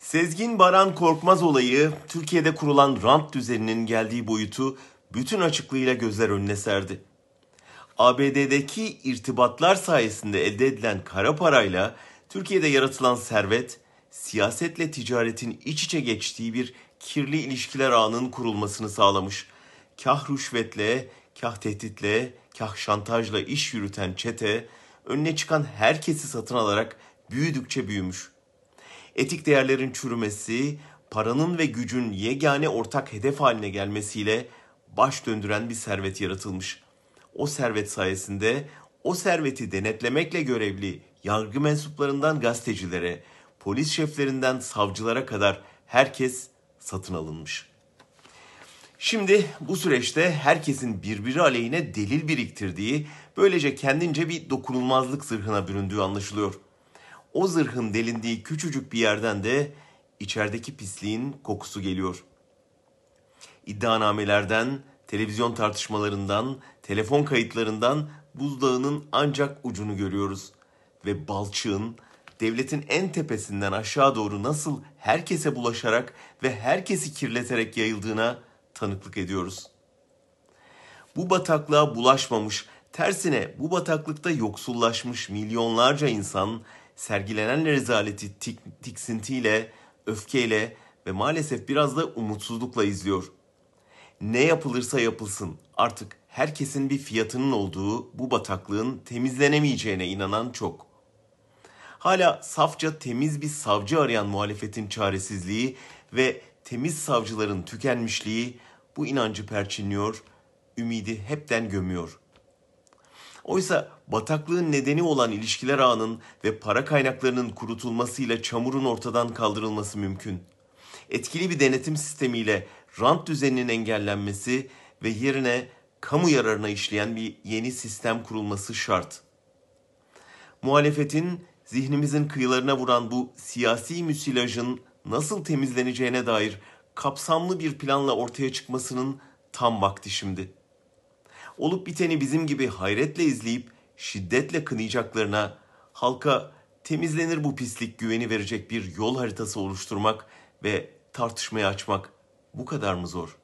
Sezgin Baran Korkmaz olayı Türkiye'de kurulan rant düzeninin geldiği boyutu bütün açıklığıyla gözler önüne serdi. ABD'deki irtibatlar sayesinde elde edilen kara parayla Türkiye'de yaratılan servet, siyasetle ticaretin iç içe geçtiği bir kirli ilişkiler ağının kurulmasını sağlamış. Kah rüşvetle, kah tehditle, kah şantajla iş yürüten çete, önüne çıkan herkesi satın alarak büyüdükçe büyümüş. Etik değerlerin çürümesi, paranın ve gücün yegane ortak hedef haline gelmesiyle baş döndüren bir servet yaratılmış. O servet sayesinde o serveti denetlemekle görevli yargı mensuplarından gazetecilere, polis şeflerinden savcılara kadar herkes satın alınmış. Şimdi bu süreçte herkesin birbiri aleyhine delil biriktirdiği, böylece kendince bir dokunulmazlık zırhına büründüğü anlaşılıyor. O zırhın delindiği küçücük bir yerden de içerideki pisliğin kokusu geliyor. İddianamelerden, televizyon tartışmalarından, telefon kayıtlarından buzdağının ancak ucunu görüyoruz. Ve balçığın devletin en tepesinden aşağı doğru nasıl herkese bulaşarak ve herkesi kirleterek yayıldığına tanıklık ediyoruz. Bu bataklığa bulaşmamış, tersine bu bataklıkta yoksullaşmış milyonlarca insan sergilenen rezaleti tik, tiksintiyle, öfkeyle ve maalesef biraz da umutsuzlukla izliyor. Ne yapılırsa yapılsın artık herkesin bir fiyatının olduğu bu bataklığın temizlenemeyeceğine inanan çok. Hala safça temiz bir savcı arayan muhalefetin çaresizliği ve temiz savcıların tükenmişliği bu inancı perçinliyor, ümidi hepten gömüyor. Oysa bataklığın nedeni olan ilişkiler ağının ve para kaynaklarının kurutulmasıyla çamurun ortadan kaldırılması mümkün. Etkili bir denetim sistemiyle rant düzeninin engellenmesi ve yerine kamu yararına işleyen bir yeni sistem kurulması şart. Muhalefetin zihnimizin kıyılarına vuran bu siyasi müsilajın nasıl temizleneceğine dair kapsamlı bir planla ortaya çıkmasının tam vakti şimdi. Olup biteni bizim gibi hayretle izleyip şiddetle kınayacaklarına halka temizlenir bu pislik güveni verecek bir yol haritası oluşturmak ve tartışmaya açmak bu kadar mı zor?